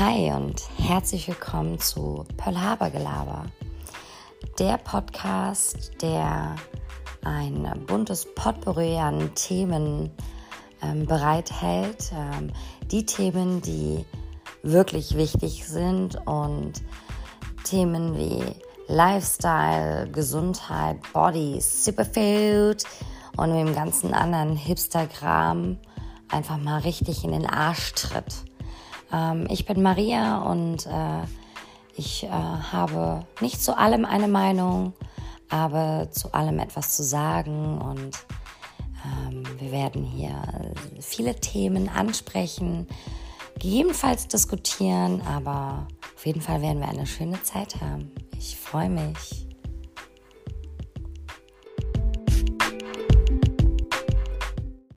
Hi und herzlich willkommen zu Pearl Harbor Gelaber, der Podcast, der ein buntes Potpourri an Themen ähm, bereithält. Ähm, die Themen, die wirklich wichtig sind und Themen wie Lifestyle, Gesundheit, Body, Superfood und mit dem ganzen anderen Hipstergram einfach mal richtig in den Arsch tritt. Ähm, ich bin Maria und äh, ich äh, habe nicht zu allem eine Meinung, aber zu allem etwas zu sagen und ähm, wir werden hier viele Themen ansprechen, gegebenenfalls diskutieren, aber auf jeden Fall werden wir eine schöne Zeit haben. Ich freue mich.